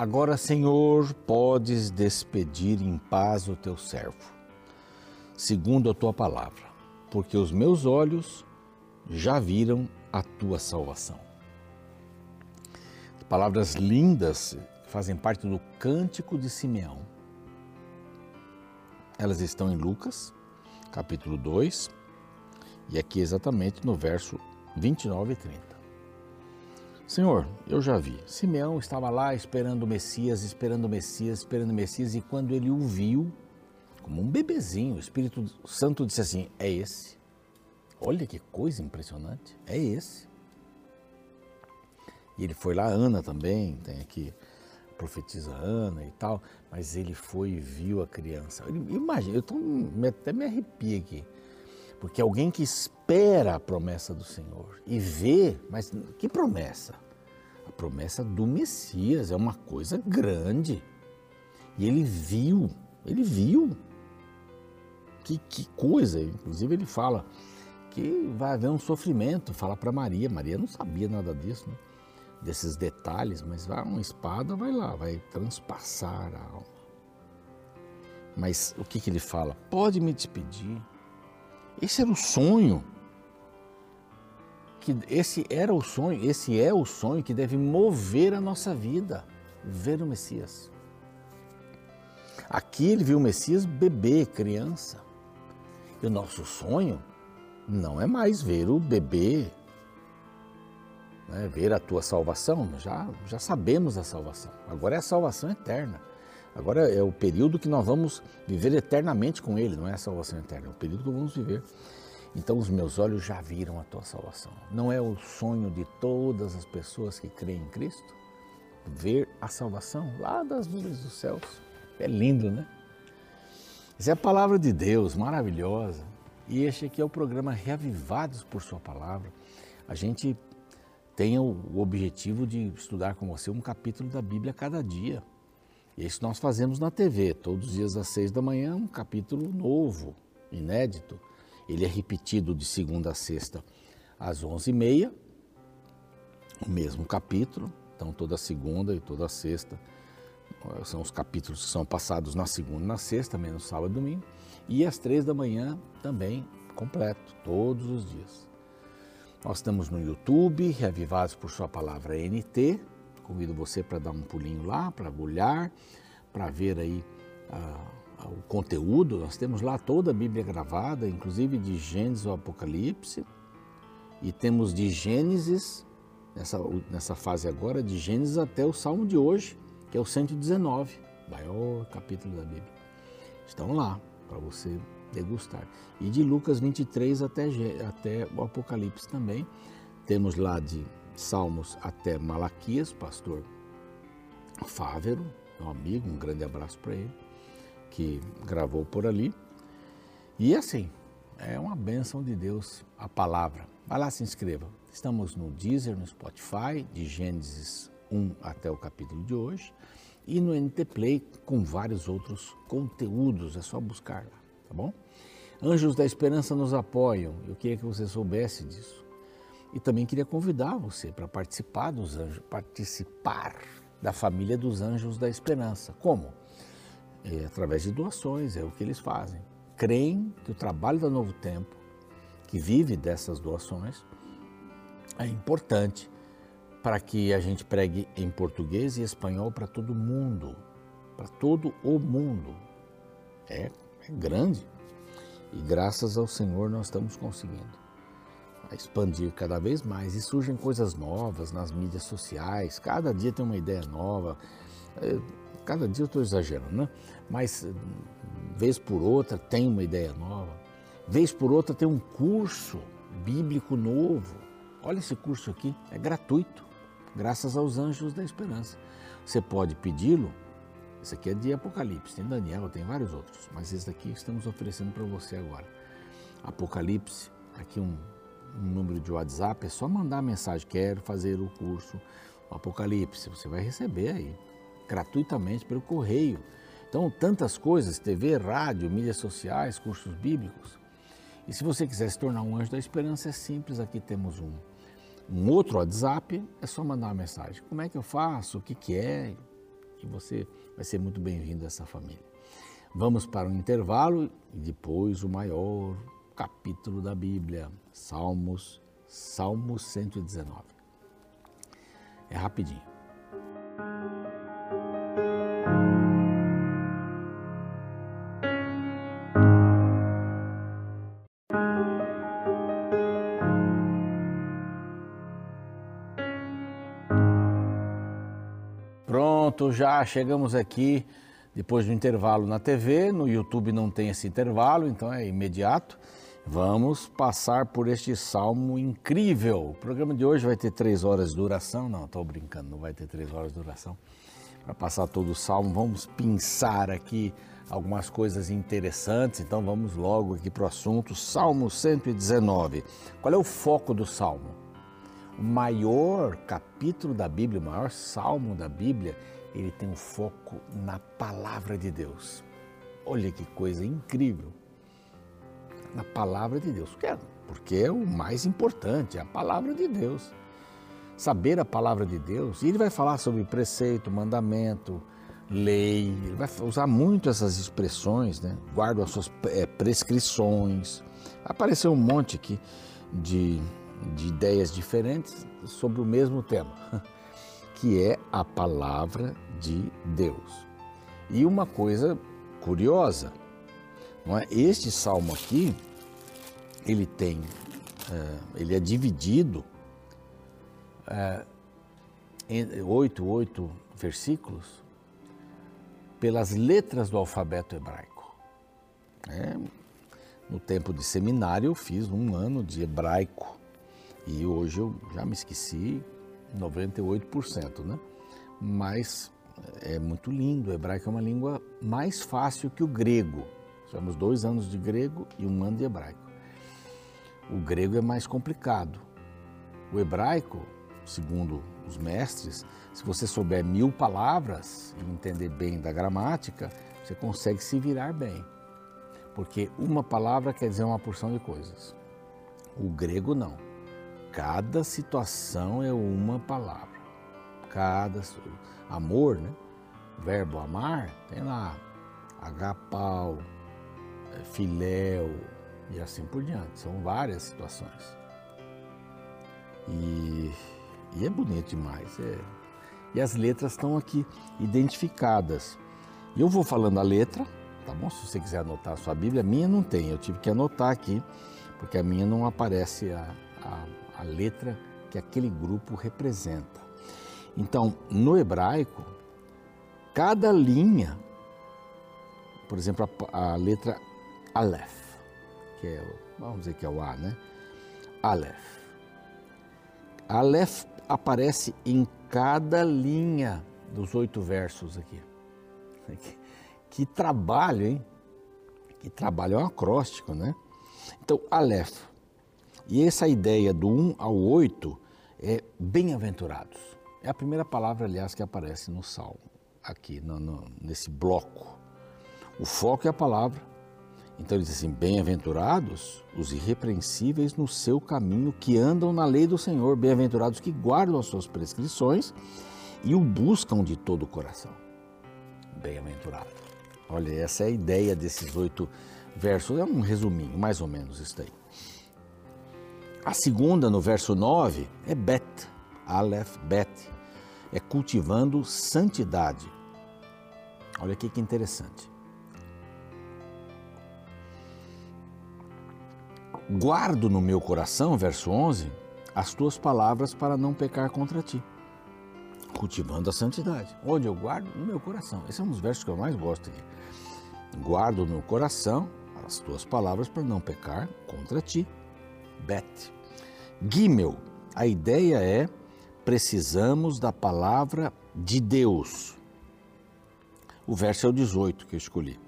Agora, Senhor, podes despedir em paz o teu servo, segundo a tua palavra, porque os meus olhos já viram a tua salvação. Palavras lindas fazem parte do cântico de Simeão. Elas estão em Lucas, capítulo 2, e aqui exatamente no verso 29 e 30. Senhor, eu já vi. Simeão estava lá esperando o Messias, esperando o Messias, esperando o Messias, e quando ele o viu, como um bebezinho, o Espírito Santo disse assim: É esse. Olha que coisa impressionante, é esse. E ele foi lá, Ana também, tem aqui, profetiza Ana e tal, mas ele foi e viu a criança. Imagina, eu tô, até me arrepio aqui, porque alguém que espera a promessa do Senhor e vê, mas que promessa? A promessa do Messias é uma coisa grande. E ele viu, ele viu. Que, que coisa, inclusive ele fala que vai haver um sofrimento, fala para Maria. Maria não sabia nada disso, né? desses detalhes, mas vai uma espada vai lá, vai transpassar a alma. Mas o que, que ele fala? Pode me despedir. Esse era o sonho que esse era o sonho, esse é o sonho que deve mover a nossa vida, ver o Messias. Aqui ele viu o Messias bebê, criança. E o nosso sonho não é mais ver o bebê, né, ver a tua salvação, já, já sabemos a salvação. Agora é a salvação eterna. Agora é o período que nós vamos viver eternamente com Ele, não é a salvação eterna, é o período que vamos viver então os meus olhos já viram a tua salvação. Não é o sonho de todas as pessoas que creem em Cristo? Ver a salvação lá das nuvens dos céus. É lindo, né? Essa é a palavra de Deus, maravilhosa. E este aqui é o programa Reavivados por Sua Palavra. A gente tem o objetivo de estudar com você um capítulo da Bíblia cada dia. Isso nós fazemos na TV, todos os dias às seis da manhã, um capítulo novo, inédito. Ele é repetido de segunda a sexta às onze e meia, o mesmo capítulo. Então, toda segunda e toda sexta são os capítulos que são passados na segunda e na sexta, menos sábado e domingo. E às três da manhã também completo, todos os dias. Nós estamos no YouTube, Reavivados por Sua Palavra NT. Convido você para dar um pulinho lá, para olhar, para ver aí a o conteúdo, nós temos lá toda a Bíblia gravada, inclusive de Gênesis ao Apocalipse, e temos de Gênesis, nessa, nessa fase agora, de Gênesis até o Salmo de hoje, que é o 119, maior capítulo da Bíblia. Estão lá para você degustar. E de Lucas 23 até, até o Apocalipse também. Temos lá de Salmos até Malaquias, pastor Fávero, meu amigo, um grande abraço para ele que gravou por ali. E assim, é uma bênção de Deus a palavra. Vai lá, se inscreva. Estamos no Deezer, no Spotify, de Gênesis 1 até o capítulo de hoje, e no NT Play com vários outros conteúdos. É só buscar lá, tá bom? Anjos da Esperança nos apoiam. Eu queria que você soubesse disso. E também queria convidar você para participar dos anjos, participar da família dos Anjos da Esperança. Como? é, através de doações, é o que eles fazem. Creem que o trabalho da Novo Tempo, que vive dessas doações, é importante para que a gente pregue em português e espanhol para todo mundo, para todo o mundo. É, é grande. E graças ao Senhor nós estamos conseguindo expandir cada vez mais e surgem coisas novas nas mídias sociais. Cada dia tem uma ideia nova. É, cada dia eu estou exagerando, né? Mas vez por outra tem uma ideia nova, vez por outra tem um curso bíblico novo. Olha esse curso aqui, é gratuito, graças aos anjos da esperança. Você pode pedi-lo. Esse aqui é de Apocalipse, tem Daniel, tem vários outros, mas esse daqui estamos oferecendo para você agora. Apocalipse, aqui um, um número de WhatsApp, é só mandar a mensagem, quero fazer o curso Apocalipse, você vai receber aí gratuitamente pelo correio. Então, tantas coisas, TV, rádio, mídias sociais, cursos bíblicos. E se você quiser se tornar um anjo da esperança, é simples, aqui temos um, um outro WhatsApp, é só mandar uma mensagem. Como é que eu faço? O que, que é? e você vai ser muito bem-vindo a essa família. Vamos para um intervalo e depois o maior capítulo da Bíblia, Salmos, Salmo 119. É rapidinho. Pronto, já chegamos aqui depois do intervalo na TV. No YouTube não tem esse intervalo, então é imediato. Vamos passar por este salmo incrível. O programa de hoje vai ter três horas de duração. Não, estou brincando, não vai ter três horas de duração. Para passar todo o salmo, vamos pensar aqui algumas coisas interessantes. Então vamos logo aqui para o assunto. Salmo 119. Qual é o foco do salmo? O maior capítulo da Bíblia, o maior salmo da Bíblia ele tem um foco na palavra de Deus. Olha que coisa incrível. Na palavra de Deus. Porque é o mais importante, é a palavra de Deus. Saber a palavra de Deus. E ele vai falar sobre preceito, mandamento, lei. Ele vai usar muito essas expressões, né? Guarda as suas é, prescrições. Apareceu um monte aqui de, de ideias diferentes sobre o mesmo tema. que é a palavra de Deus. E uma coisa curiosa, não é? Este salmo aqui, ele tem, é, ele é dividido é, em oito, oito versículos pelas letras do alfabeto hebraico. É, no tempo de seminário eu fiz um ano de hebraico e hoje eu já me esqueci 98%, né? Mas é muito lindo. O hebraico é uma língua mais fácil que o grego. Tivemos dois anos de grego e um ano de hebraico. O grego é mais complicado. O hebraico, segundo os mestres, se você souber mil palavras e entender bem da gramática, você consegue se virar bem. Porque uma palavra quer dizer uma porção de coisas. O grego não. Cada situação é uma palavra. Cada amor, né? Verbo amar tem lá agapau, filéu e assim por diante. São várias situações. E, e é bonito demais. É. E as letras estão aqui identificadas. Eu vou falando a letra, tá bom? Se você quiser anotar a sua Bíblia, a minha não tem, eu tive que anotar aqui, porque a minha não aparece a, a a letra que aquele grupo representa. Então, no hebraico, cada linha, por exemplo, a, a letra Aleph, que é, vamos dizer que é o A, né? Aleph. Aleph aparece em cada linha dos oito versos aqui. Que, que trabalho, hein? Que trabalho é um acróstico, né? Então, Aleph e essa ideia do 1 ao 8 é bem-aventurados. É a primeira palavra, aliás, que aparece no Salmo, aqui no, no, nesse bloco. O foco é a palavra. Então ele diz assim: Bem-aventurados os irrepreensíveis no seu caminho, que andam na lei do Senhor, bem-aventurados que guardam as suas prescrições e o buscam de todo o coração. Bem-aventurado. Olha, essa é a ideia desses oito versos. É um resuminho, mais ou menos isso aí. A segunda, no verso 9, é Bet, Aleph, Bet, é cultivando santidade. Olha aqui que interessante. Guardo no meu coração, verso 11, as tuas palavras para não pecar contra ti. Cultivando a santidade. Onde eu guardo? No meu coração. Esse é um dos versos que eu mais gosto aqui. Guardo no coração as tuas palavras para não pecar contra ti. Bet. Gimel, a ideia é precisamos da palavra de Deus. O verso é o 18 que eu escolhi.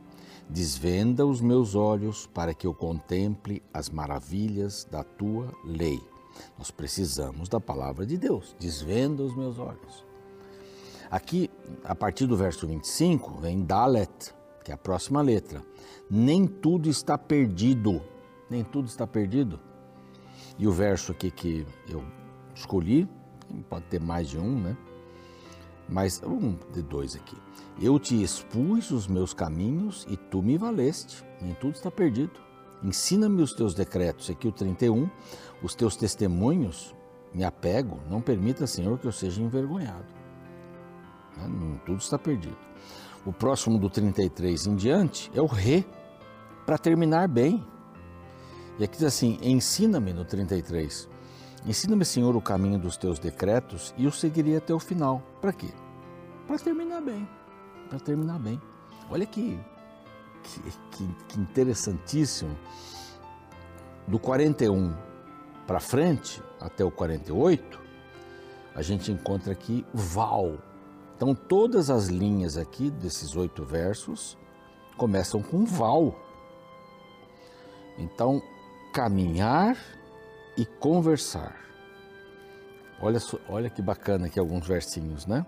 Desvenda os meus olhos para que eu contemple as maravilhas da tua lei. Nós precisamos da palavra de Deus. Desvenda os meus olhos. Aqui, a partir do verso 25, vem Dalet, que é a próxima letra. Nem tudo está perdido. Nem tudo está perdido. E o verso aqui que eu escolhi, pode ter mais de um, né? Mas um de dois aqui. Eu te expus os meus caminhos e tu me valeste. Nem tudo está perdido. Ensina-me os teus decretos. Aqui o 31. Os teus testemunhos me apego. Não permita, Senhor, que eu seja envergonhado. Né? Nem tudo está perdido. O próximo do 33 em diante é o re, para terminar bem. E aqui diz assim: ensina-me no 33. Ensina-me, Senhor, o caminho dos teus decretos e eu seguirei até o final. Para quê? Para terminar bem. Para terminar bem. Olha que, que, que, que interessantíssimo. Do 41 para frente, até o 48, a gente encontra aqui Val. Então, todas as linhas aqui desses oito versos começam com Val. Então, caminhar e conversar. Olha, olha que bacana aqui alguns versinhos, né?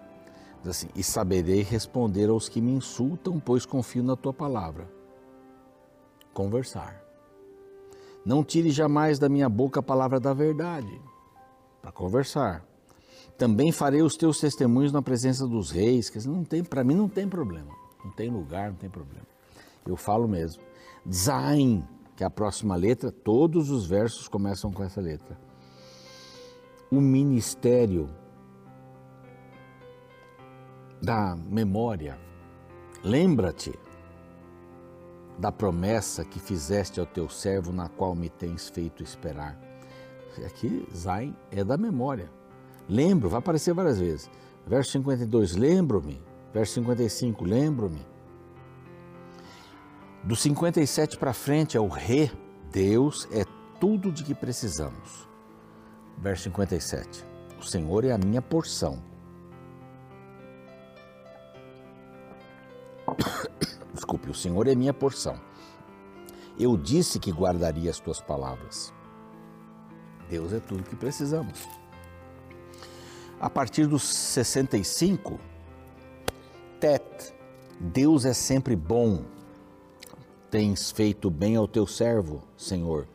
Diz assim: E saberei responder aos que me insultam, pois confio na tua palavra. Conversar. Não tire jamais da minha boca a palavra da verdade. Para conversar. Também farei os teus testemunhos na presença dos reis, que não tem, para mim não tem problema. Não tem lugar, não tem problema. Eu falo mesmo. Zain, que é a próxima letra, todos os versos começam com essa letra. O ministério da memória. Lembra-te da promessa que fizeste ao teu servo, na qual me tens feito esperar. Aqui, Zain é da memória. Lembro, vai aparecer várias vezes. Verso 52, lembro-me. Verso 55, lembro-me. Do 57 para frente é o re, Deus é tudo de que precisamos. Verso 57. O Senhor é a minha porção. Desculpe, o Senhor é minha porção. Eu disse que guardaria as tuas palavras. Deus é tudo que precisamos. A partir dos 65, Tet, Deus é sempre bom tens feito bem ao teu servo, Senhor,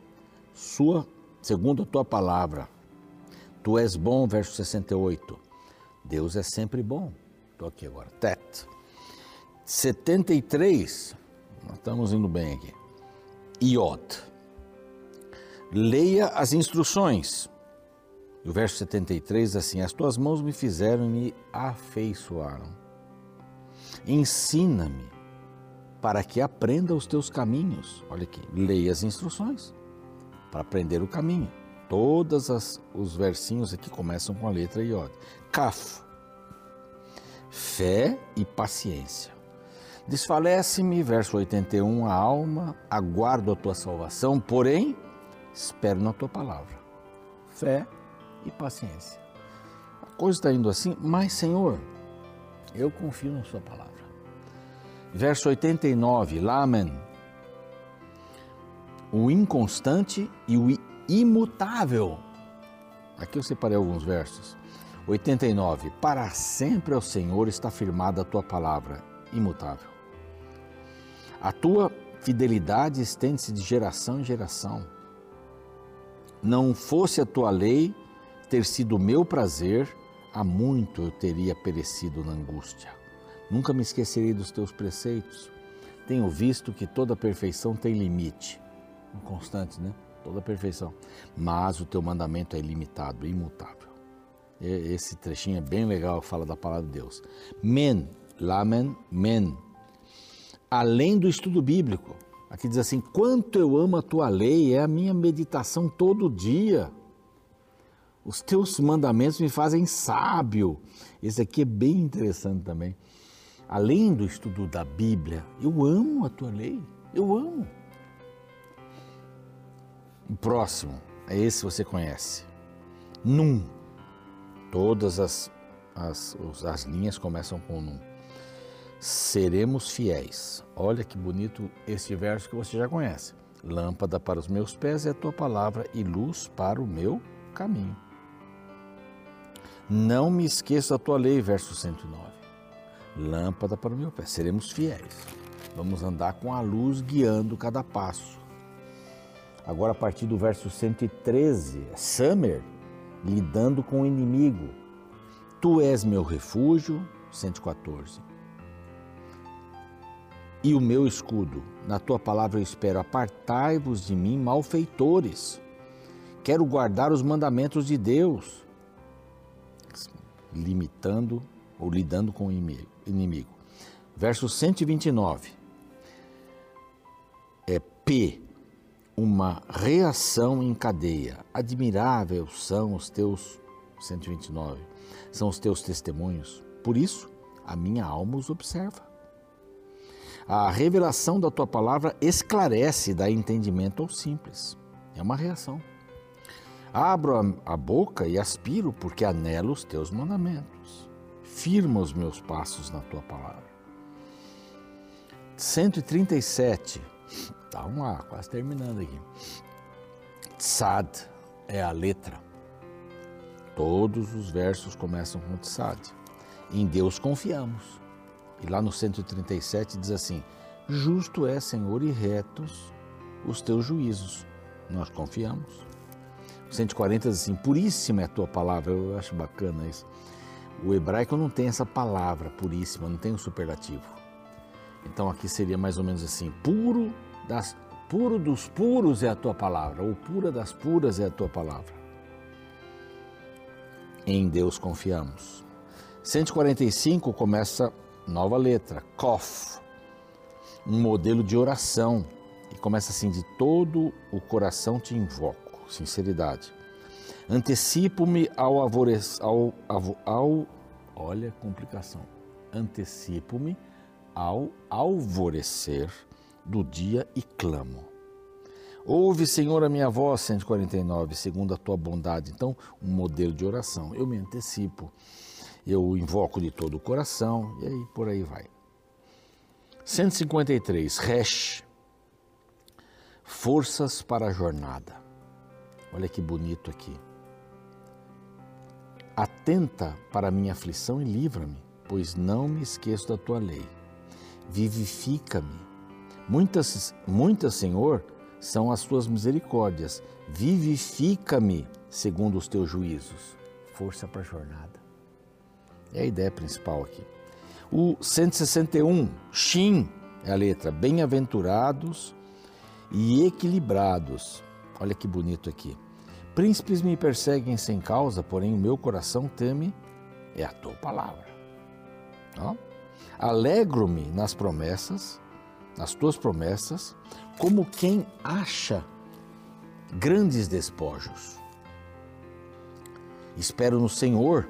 sua, segundo a tua palavra. Tu és bom, verso 68. Deus é sempre bom. Estou aqui agora. Tet. 73. Nós estamos indo bem aqui. Iod. Leia as instruções. o verso 73 assim: As tuas mãos me fizeram e me afeiçoaram. Ensina-me para que aprenda os teus caminhos. Olha aqui, leia as instruções para aprender o caminho. Todos os versinhos aqui começam com a letra Iod. Kaf, fé e paciência. Desfalece-me, verso 81, a alma, aguardo a tua salvação, porém, espero na tua palavra. Fé e paciência. A coisa está indo assim, mas, Senhor, eu confio na Sua palavra. Verso 89, Lamen. O inconstante e o imutável. Aqui eu separei alguns versos. 89. Para sempre ao Senhor está firmada a tua palavra, imutável. A tua fidelidade estende-se de geração em geração. Não fosse a tua lei ter sido meu prazer, há muito eu teria perecido na angústia. Nunca me esquecerei dos teus preceitos. Tenho visto que toda perfeição tem limite. Constante, né? Toda perfeição. Mas o teu mandamento é ilimitado, imutável. Esse trechinho é bem legal, fala da palavra de Deus. Men, lamen, men. Além do estudo bíblico, aqui diz assim: quanto eu amo a tua lei, é a minha meditação todo dia. Os teus mandamentos me fazem sábio. Esse aqui é bem interessante também além do estudo da Bíblia, eu amo a tua lei, eu amo. O próximo é esse você conhece. Num. Todas as, as, as linhas começam com num. Seremos fiéis. Olha que bonito este verso que você já conhece. Lâmpada para os meus pés é a tua palavra e luz para o meu caminho. Não me esqueça a tua lei, verso 109 lâmpada para o meu pé. Seremos fiéis. Vamos andar com a luz guiando cada passo. Agora, a partir do verso 113, é Summer lidando com o inimigo. Tu és meu refúgio, 114. E o meu escudo, na tua palavra eu espero, apartai-vos de mim, malfeitores. Quero guardar os mandamentos de Deus, limitando ou lidando com o inimigo. Verso 129. É P, uma reação em cadeia. Admirável são os teus 129. São os teus testemunhos. Por isso, a minha alma os observa. A revelação da tua palavra esclarece, dá entendimento ao simples. É uma reação. Abro a, a boca e aspiro, porque anelo os teus mandamentos. Firma os meus passos na tua palavra. 137. Tá, vamos lá, quase terminando aqui. Tsad é a letra. Todos os versos começam com Tsad. Em Deus confiamos. E lá no 137 diz assim: Justo é, Senhor, e retos os teus juízos. Nós confiamos. 140 diz assim: Puríssima é a tua palavra. Eu acho bacana isso. O hebraico não tem essa palavra puríssima, não tem o um superlativo. Então aqui seria mais ou menos assim: puro das puro dos puros é a tua palavra, ou pura das puras é a tua palavra. Em Deus confiamos. 145 começa nova letra, Kof, um modelo de oração. E começa assim: de todo o coração te invoco, sinceridade. Antecipo-me ao, ao, ao, ao. Olha complicação. Antecipo-me ao alvorecer do dia e clamo. Ouve, Senhor, a minha voz, 149, segundo a tua bondade. Então, um modelo de oração. Eu me antecipo eu invoco de todo o coração, e aí por aí vai. 153, Resh, forças para a jornada. Olha que bonito aqui. Atenta para a minha aflição e livra-me, pois não me esqueço da tua lei. Vivifica-me. Muitas, muitas, Senhor, são as tuas misericórdias. Vivifica-me segundo os teus juízos. Força para a jornada. É a ideia principal aqui. O 161, Shin, é a letra bem-aventurados e equilibrados. Olha que bonito aqui. Príncipes me perseguem sem causa, porém o meu coração teme é a tua palavra. Alegro-me nas promessas, nas tuas promessas, como quem acha grandes despojos. Espero no Senhor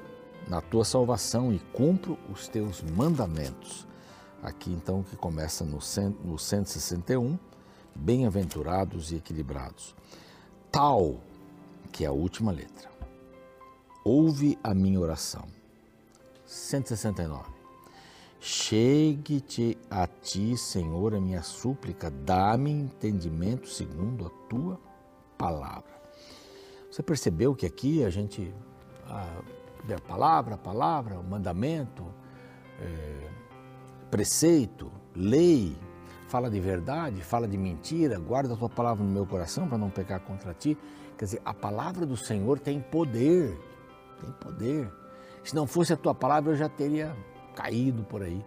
na tua salvação e cumpro os teus mandamentos. Aqui então que começa no, no 161, bem-aventurados e equilibrados. Tal, que é a última letra. Ouve a minha oração. 169. Chegue-te a ti, Senhor, a minha súplica, dá-me entendimento segundo a tua palavra. Você percebeu que aqui a gente ah, a palavra, a palavra, o mandamento, é, preceito, lei, fala de verdade, fala de mentira, guarda a tua palavra no meu coração para não pecar contra ti. Quer dizer, a palavra do Senhor tem poder, tem poder. Se não fosse a tua palavra, eu já teria caído por aí.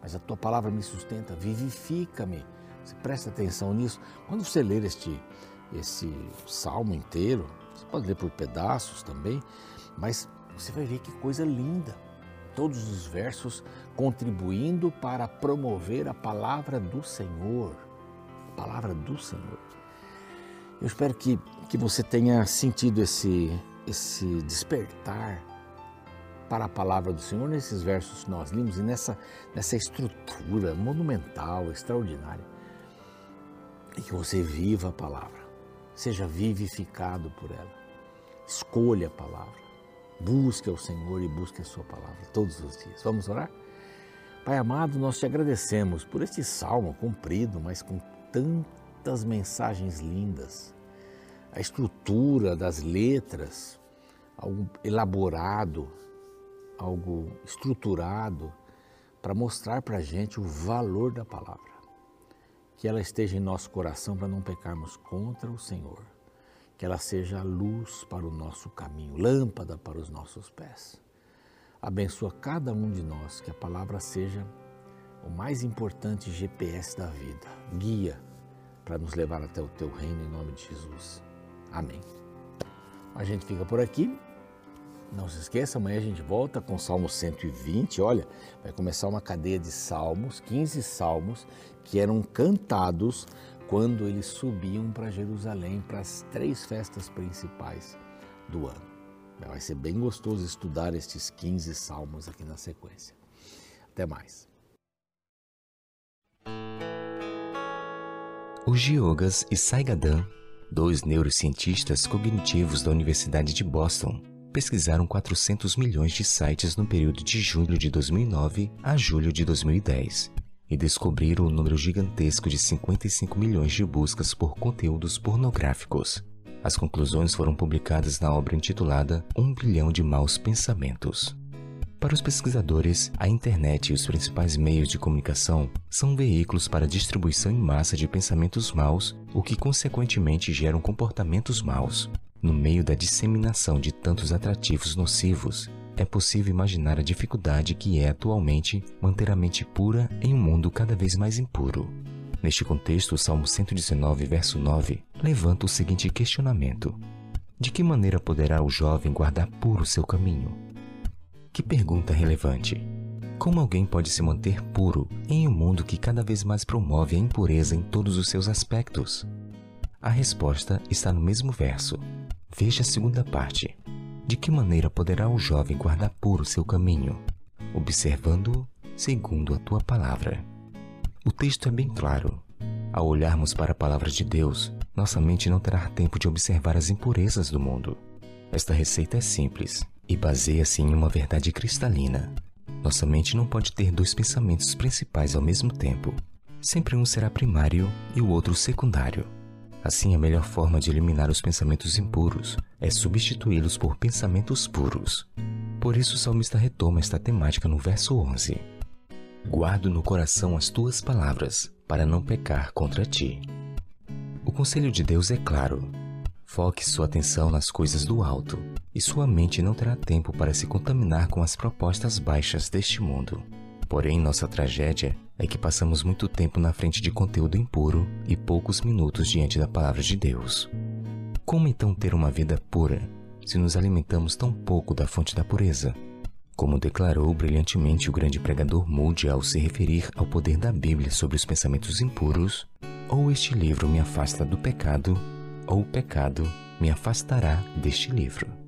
Mas a tua palavra me sustenta, vivifica-me. Você presta atenção nisso. Quando você ler este, esse salmo inteiro, você pode ler por pedaços também, mas você vai ver que coisa linda. Todos os versos contribuindo para promover a palavra do Senhor. A palavra do Senhor. Eu espero que, que você tenha sentido esse, esse despertar para a palavra do Senhor nesses versos que nós limos e nessa, nessa estrutura monumental, extraordinária. E que você viva a palavra, seja vivificado por ela. Escolha a palavra. Busque ao Senhor e busque a Sua palavra todos os dias. Vamos orar? Pai amado, nós te agradecemos por este salmo comprido, mas com tantas mensagens lindas. A estrutura das letras, algo elaborado, algo estruturado para mostrar para a gente o valor da palavra. Que ela esteja em nosso coração para não pecarmos contra o Senhor que ela seja a luz para o nosso caminho, lâmpada para os nossos pés. Abençoa cada um de nós, que a palavra seja o mais importante GPS da vida, guia para nos levar até o teu reino em nome de Jesus. Amém. A gente fica por aqui. Não se esqueça, amanhã a gente volta com o Salmo 120. Olha, vai começar uma cadeia de salmos, 15 salmos, que eram cantados quando eles subiam para Jerusalém para as três festas principais do ano. Vai ser bem gostoso estudar estes 15 salmos aqui na sequência. Até mais. O Giogas e Saigadan, dois neurocientistas cognitivos da Universidade de Boston, pesquisaram 400 milhões de sites no período de julho de 2009 a julho de 2010 e descobriram o número gigantesco de 55 milhões de buscas por conteúdos pornográficos. As conclusões foram publicadas na obra intitulada Um bilhão de maus pensamentos. Para os pesquisadores, a internet e os principais meios de comunicação são veículos para distribuição em massa de pensamentos maus, o que consequentemente geram comportamentos maus. No meio da disseminação de tantos atrativos nocivos, é possível imaginar a dificuldade que é atualmente manter a mente pura em um mundo cada vez mais impuro. Neste contexto, o Salmo 119, verso 9, levanta o seguinte questionamento: De que maneira poderá o jovem guardar puro seu caminho? Que pergunta relevante! Como alguém pode se manter puro em um mundo que cada vez mais promove a impureza em todos os seus aspectos? A resposta está no mesmo verso. Veja a segunda parte. De que maneira poderá o jovem guardar puro seu caminho? Observando-o segundo a tua palavra. O texto é bem claro. Ao olharmos para a palavra de Deus, nossa mente não terá tempo de observar as impurezas do mundo. Esta receita é simples e baseia-se em uma verdade cristalina. Nossa mente não pode ter dois pensamentos principais ao mesmo tempo. Sempre um será primário e o outro secundário. Assim, a melhor forma de eliminar os pensamentos impuros é substituí-los por pensamentos puros. Por isso, o salmista retoma esta temática no verso 11. Guardo no coração as tuas palavras, para não pecar contra ti. O conselho de Deus é claro. Foque sua atenção nas coisas do alto, e sua mente não terá tempo para se contaminar com as propostas baixas deste mundo. Porém, nossa tragédia é que passamos muito tempo na frente de conteúdo impuro e poucos minutos diante da palavra de Deus. Como então ter uma vida pura se nos alimentamos tão pouco da fonte da pureza? Como declarou brilhantemente o grande pregador Moody ao se referir ao poder da Bíblia sobre os pensamentos impuros, ou este livro me afasta do pecado, ou o pecado me afastará deste livro.